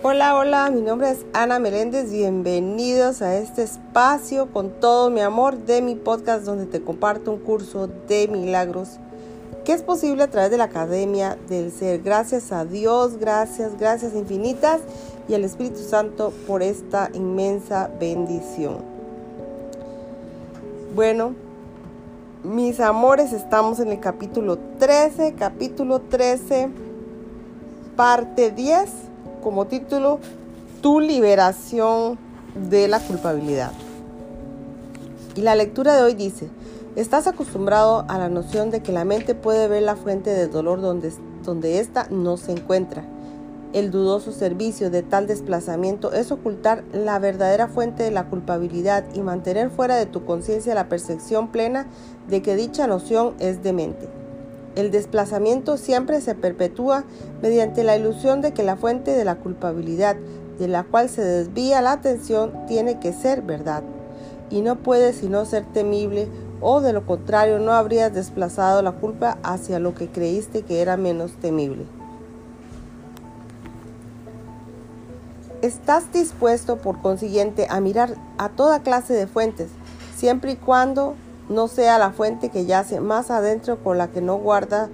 Hola, hola, mi nombre es Ana Meléndez, bienvenidos a este espacio con todo mi amor de mi podcast donde te comparto un curso de milagros que es posible a través de la Academia del Ser. Gracias a Dios, gracias, gracias infinitas y al Espíritu Santo por esta inmensa bendición. Bueno, mis amores, estamos en el capítulo 13, capítulo 13, parte 10 como título Tu liberación de la culpabilidad. Y la lectura de hoy dice, estás acostumbrado a la noción de que la mente puede ver la fuente del dolor donde, donde ésta no se encuentra. El dudoso servicio de tal desplazamiento es ocultar la verdadera fuente de la culpabilidad y mantener fuera de tu conciencia la percepción plena de que dicha noción es demente. El desplazamiento siempre se perpetúa mediante la ilusión de que la fuente de la culpabilidad de la cual se desvía la atención tiene que ser verdad, y no puede sino ser temible, o de lo contrario no habrías desplazado la culpa hacia lo que creíste que era menos temible. Estás dispuesto, por consiguiente, a mirar a toda clase de fuentes, siempre y cuando no sea la fuente que yace más adentro con la que no guarda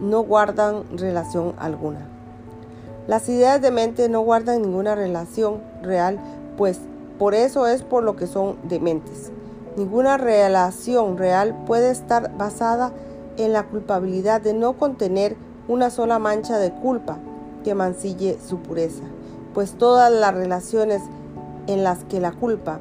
no guardan relación alguna. Las ideas de mente no guardan ninguna relación real, pues por eso es por lo que son dementes. Ninguna relación real puede estar basada en la culpabilidad de no contener una sola mancha de culpa que mancille su pureza, pues todas las relaciones en las que la culpa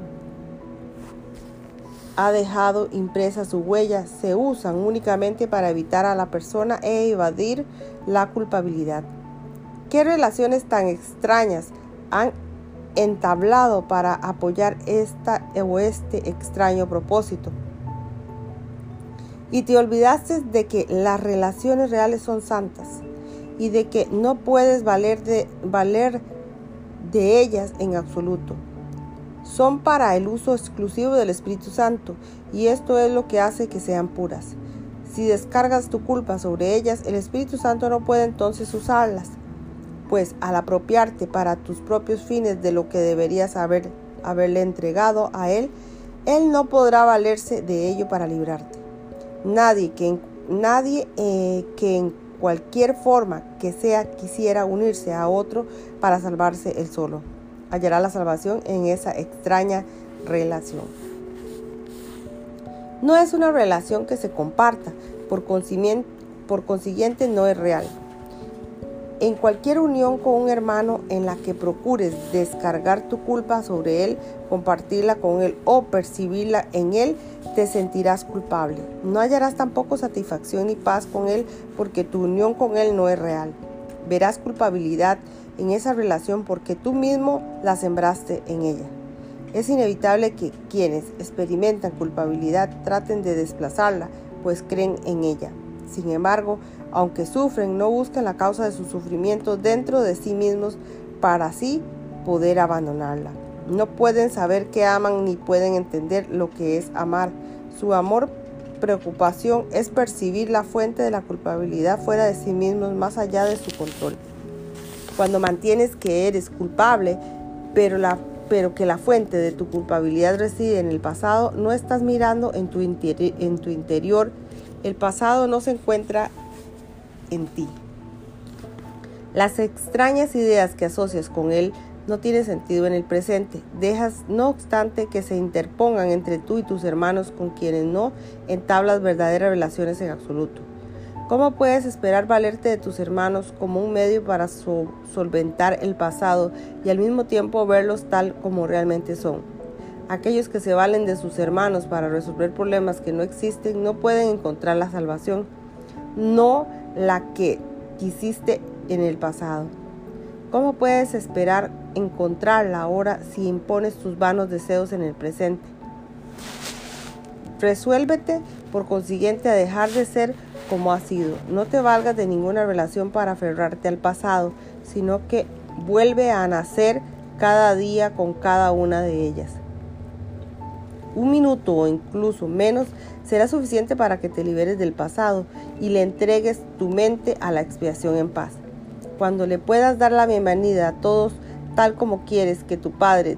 ha dejado impresa su huella se usan únicamente para evitar a la persona e evadir la culpabilidad. ¿Qué relaciones tan extrañas han entablado para apoyar esta o este extraño propósito? Y te olvidaste de que las relaciones reales son santas y de que no puedes valer de, valer de ellas en absoluto son para el uso exclusivo del Espíritu Santo y esto es lo que hace que sean puras. Si descargas tu culpa sobre ellas, el Espíritu Santo no puede entonces usarlas, pues al apropiarte para tus propios fines de lo que deberías haber, haberle entregado a Él, Él no podrá valerse de ello para librarte. Nadie que, nadie, eh, que en cualquier forma que sea quisiera unirse a otro para salvarse él solo hallará la salvación en esa extraña relación. No es una relación que se comparta, por consiguiente, por consiguiente no es real. En cualquier unión con un hermano en la que procures descargar tu culpa sobre él, compartirla con él o percibirla en él, te sentirás culpable. No hallarás tampoco satisfacción ni paz con él porque tu unión con él no es real. Verás culpabilidad en esa relación porque tú mismo la sembraste en ella. Es inevitable que quienes experimentan culpabilidad traten de desplazarla, pues creen en ella. Sin embargo, aunque sufren, no buscan la causa de su sufrimiento dentro de sí mismos para así poder abandonarla. No pueden saber que aman ni pueden entender lo que es amar. Su amor preocupación es percibir la fuente de la culpabilidad fuera de sí mismos, más allá de su control cuando mantienes que eres culpable, pero, la, pero que la fuente de tu culpabilidad reside en el pasado, no estás mirando en tu, en tu interior, el pasado no se encuentra en ti. Las extrañas ideas que asocias con él no tienen sentido en el presente. Dejas, no obstante, que se interpongan entre tú y tus hermanos con quienes no entablas verdaderas relaciones en absoluto. ¿Cómo puedes esperar valerte de tus hermanos como un medio para solventar el pasado y al mismo tiempo verlos tal como realmente son? Aquellos que se valen de sus hermanos para resolver problemas que no existen no pueden encontrar la salvación, no la que quisiste en el pasado. ¿Cómo puedes esperar encontrarla ahora si impones tus vanos deseos en el presente? Resuélvete por consiguiente a dejar de ser como ha sido. No te valgas de ninguna relación para aferrarte al pasado, sino que vuelve a nacer cada día con cada una de ellas. Un minuto o incluso menos será suficiente para que te liberes del pasado y le entregues tu mente a la expiación en paz. Cuando le puedas dar la bienvenida a todos tal como quieres que tu Padre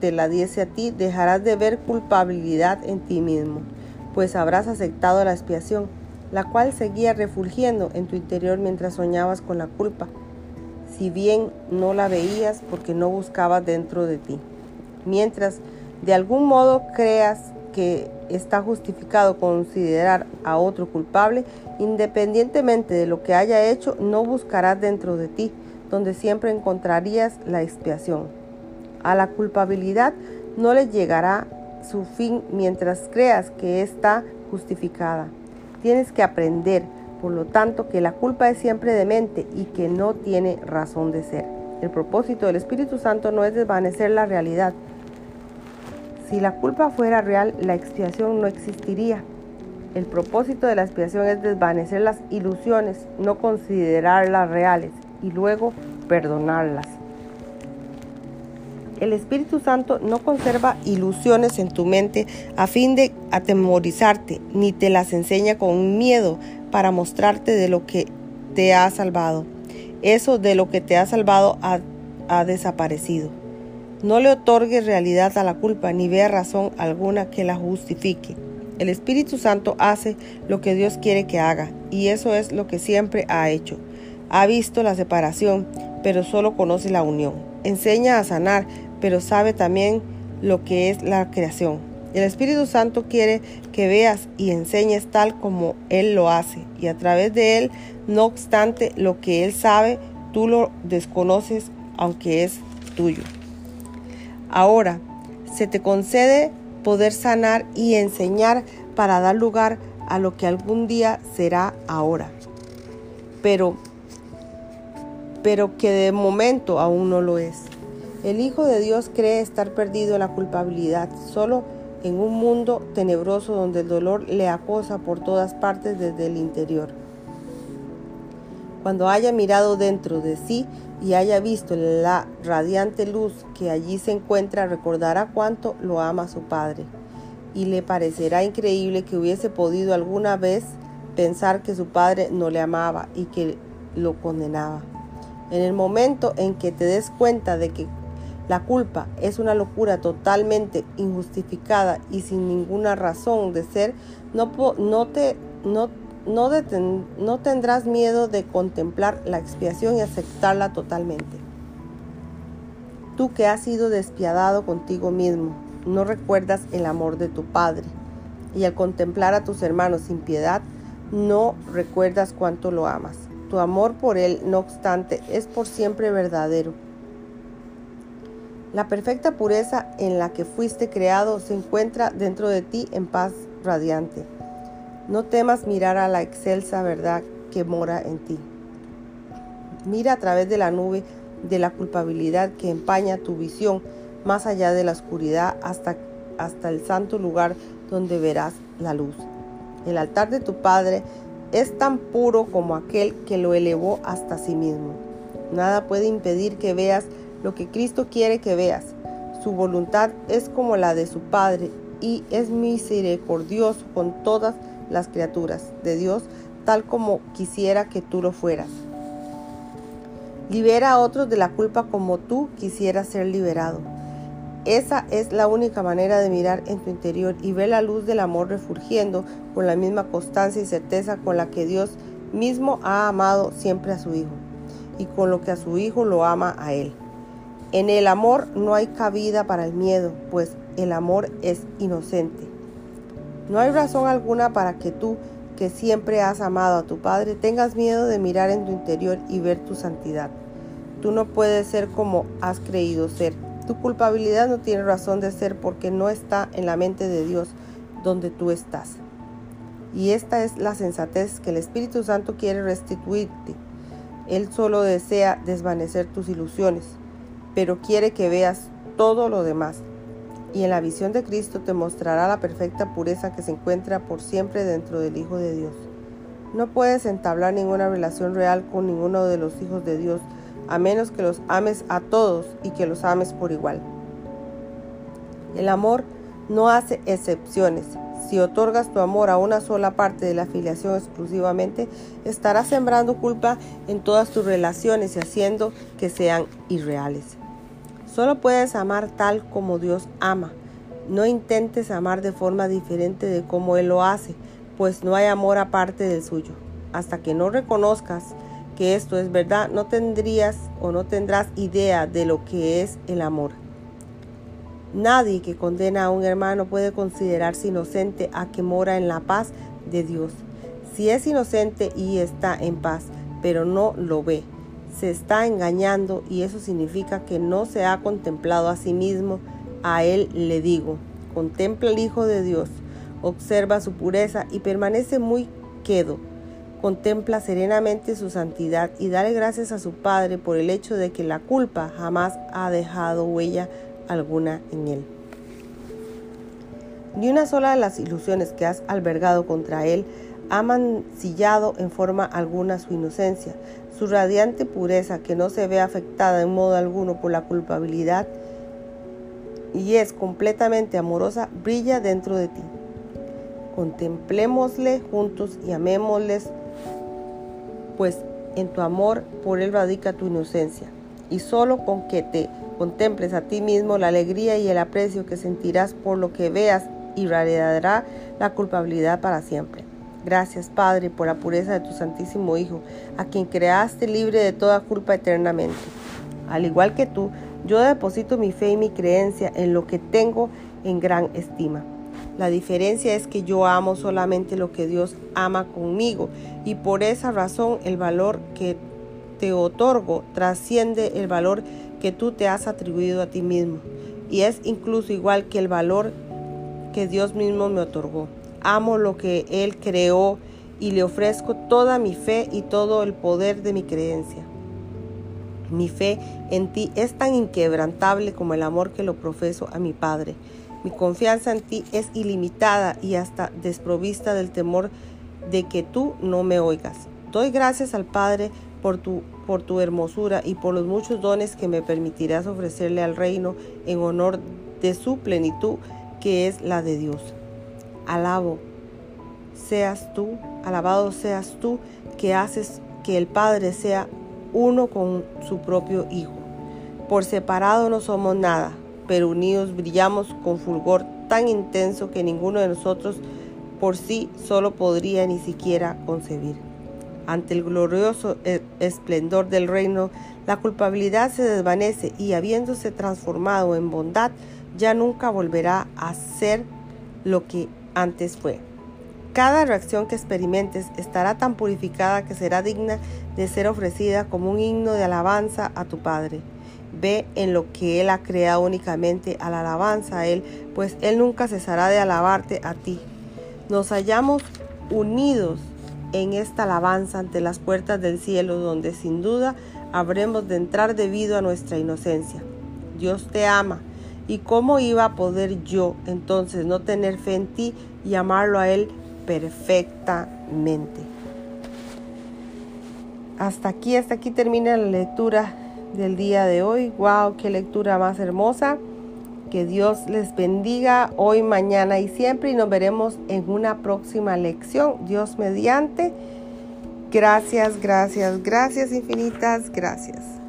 te la diese a ti, dejarás de ver culpabilidad en ti mismo, pues habrás aceptado la expiación, la cual seguía refulgiendo en tu interior mientras soñabas con la culpa, si bien no la veías porque no buscabas dentro de ti. Mientras de algún modo creas que está justificado considerar a otro culpable, independientemente de lo que haya hecho, no buscarás dentro de ti, donde siempre encontrarías la expiación. A la culpabilidad no le llegará su fin mientras creas que está justificada. Tienes que aprender, por lo tanto, que la culpa es siempre demente y que no tiene razón de ser. El propósito del Espíritu Santo no es desvanecer la realidad, si la culpa fuera real, la expiación no existiría. El propósito de la expiación es desvanecer las ilusiones, no considerarlas reales y luego perdonarlas. El Espíritu Santo no conserva ilusiones en tu mente a fin de atemorizarte, ni te las enseña con miedo para mostrarte de lo que te ha salvado. Eso de lo que te ha salvado ha, ha desaparecido. No le otorgue realidad a la culpa ni vea razón alguna que la justifique. El Espíritu Santo hace lo que Dios quiere que haga y eso es lo que siempre ha hecho. Ha visto la separación, pero solo conoce la unión. Enseña a sanar, pero sabe también lo que es la creación. El Espíritu Santo quiere que veas y enseñes tal como Él lo hace y a través de Él, no obstante lo que Él sabe, tú lo desconoces aunque es tuyo. Ahora, se te concede poder sanar y enseñar para dar lugar a lo que algún día será ahora. Pero, pero que de momento aún no lo es. El Hijo de Dios cree estar perdido en la culpabilidad, solo en un mundo tenebroso donde el dolor le acosa por todas partes desde el interior. Cuando haya mirado dentro de sí y haya visto la radiante luz que allí se encuentra, recordará cuánto lo ama su Padre. Y le parecerá increíble que hubiese podido alguna vez pensar que su Padre no le amaba y que lo condenaba. En el momento en que te des cuenta de que la culpa es una locura totalmente injustificada y sin ninguna razón de ser, no, no te, no no, tendrás miedo de contemplar la expiación y aceptarla totalmente. Tú que has sido despiadado contigo mismo, no recuerdas el amor de tu Padre, y al contemplar a tus hermanos sin piedad, no recuerdas cuánto lo amas. Tu amor por Él, no obstante, es por siempre verdadero. La perfecta pureza en la que fuiste creado se encuentra dentro de ti en paz radiante. No temas mirar a la excelsa verdad que mora en ti. Mira a través de la nube de la culpabilidad que empaña tu visión más allá de la oscuridad hasta, hasta el santo lugar donde verás la luz. El altar de tu Padre es tan puro como aquel que lo elevó hasta sí mismo. Nada puede impedir que veas lo que Cristo quiere que veas. Su voluntad es como la de su Padre y es misericordioso con todas las criaturas de Dios tal como quisiera que tú lo fueras. Libera a otros de la culpa como tú quisieras ser liberado. Esa es la única manera de mirar en tu interior y ver la luz del amor refulgiendo con la misma constancia y certeza con la que Dios mismo ha amado siempre a su Hijo y con lo que a su Hijo lo ama a Él. En el amor no hay cabida para el miedo, pues el amor es inocente. No hay razón alguna para que tú, que siempre has amado a tu Padre, tengas miedo de mirar en tu interior y ver tu santidad. Tú no puedes ser como has creído ser. Tu culpabilidad no tiene razón de ser porque no está en la mente de Dios donde tú estás. Y esta es la sensatez que el Espíritu Santo quiere restituirte. Él solo desea desvanecer tus ilusiones, pero quiere que veas todo lo demás y en la visión de Cristo te mostrará la perfecta pureza que se encuentra por siempre dentro del Hijo de Dios. No puedes entablar ninguna relación real con ninguno de los hijos de Dios, a menos que los ames a todos y que los ames por igual. El amor no hace excepciones. Si otorgas tu amor a una sola parte de la afiliación exclusivamente, estarás sembrando culpa en todas tus relaciones y haciendo que sean irreales. Solo puedes amar tal como Dios ama. No intentes amar de forma diferente de como Él lo hace, pues no hay amor aparte del suyo. Hasta que no reconozcas que esto es verdad, no tendrías o no tendrás idea de lo que es el amor. Nadie que condena a un hermano puede considerarse inocente a que mora en la paz de Dios. Si es inocente y está en paz, pero no lo ve, se está engañando y eso significa que no se ha contemplado a sí mismo. A él le digo, contempla al Hijo de Dios, observa su pureza y permanece muy quedo. Contempla serenamente su santidad y dale gracias a su Padre por el hecho de que la culpa jamás ha dejado huella alguna en él. Ni una sola de las ilusiones que has albergado contra él ha mancillado en forma alguna su inocencia, su radiante pureza que no se ve afectada en modo alguno por la culpabilidad y es completamente amorosa, brilla dentro de ti. Contemplémosle juntos y amémosles, pues en tu amor por él radica tu inocencia. Y solo con que te contemples a ti mismo la alegría y el aprecio que sentirás por lo que veas irradiará la culpabilidad para siempre. Gracias, Padre, por la pureza de tu Santísimo Hijo, a quien creaste libre de toda culpa eternamente. Al igual que tú, yo deposito mi fe y mi creencia en lo que tengo en gran estima. La diferencia es que yo amo solamente lo que Dios ama conmigo y por esa razón el valor que te otorgo trasciende el valor que tú te has atribuido a ti mismo y es incluso igual que el valor que Dios mismo me otorgó amo lo que Él creó y le ofrezco toda mi fe y todo el poder de mi creencia. Mi fe en ti es tan inquebrantable como el amor que lo profeso a mi Padre. Mi confianza en ti es ilimitada y hasta desprovista del temor de que tú no me oigas. Doy gracias al Padre por tu, por tu hermosura y por los muchos dones que me permitirás ofrecerle al reino en honor de su plenitud que es la de Dios alabo seas tú, alabado seas tú que haces que el Padre sea uno con su propio Hijo. Por separado no somos nada, pero unidos brillamos con fulgor tan intenso que ninguno de nosotros por sí solo podría ni siquiera concebir. Ante el glorioso e-, esplendor del reino, la culpabilidad se desvanece y habiéndose transformado en bondad, ya nunca volverá a ser lo que antes fue. Cada reacción que experimentes estará tan purificada que será digna de ser ofrecida como un himno de alabanza a tu Padre. Ve en lo que Él ha creado únicamente a la alabanza a Él, pues Él nunca cesará de alabarte a ti. Nos hallamos unidos en esta alabanza ante las puertas del cielo, donde sin duda habremos de entrar debido a nuestra inocencia. Dios te ama ¿Y cómo iba a poder yo entonces no tener fe en ti y amarlo a Él perfectamente? Hasta aquí, hasta aquí termina la lectura del día de hoy. ¡Wow! ¡Qué lectura más hermosa! Que Dios les bendiga hoy, mañana y siempre y nos veremos en una próxima lección. Dios mediante. Gracias, gracias, gracias infinitas, gracias.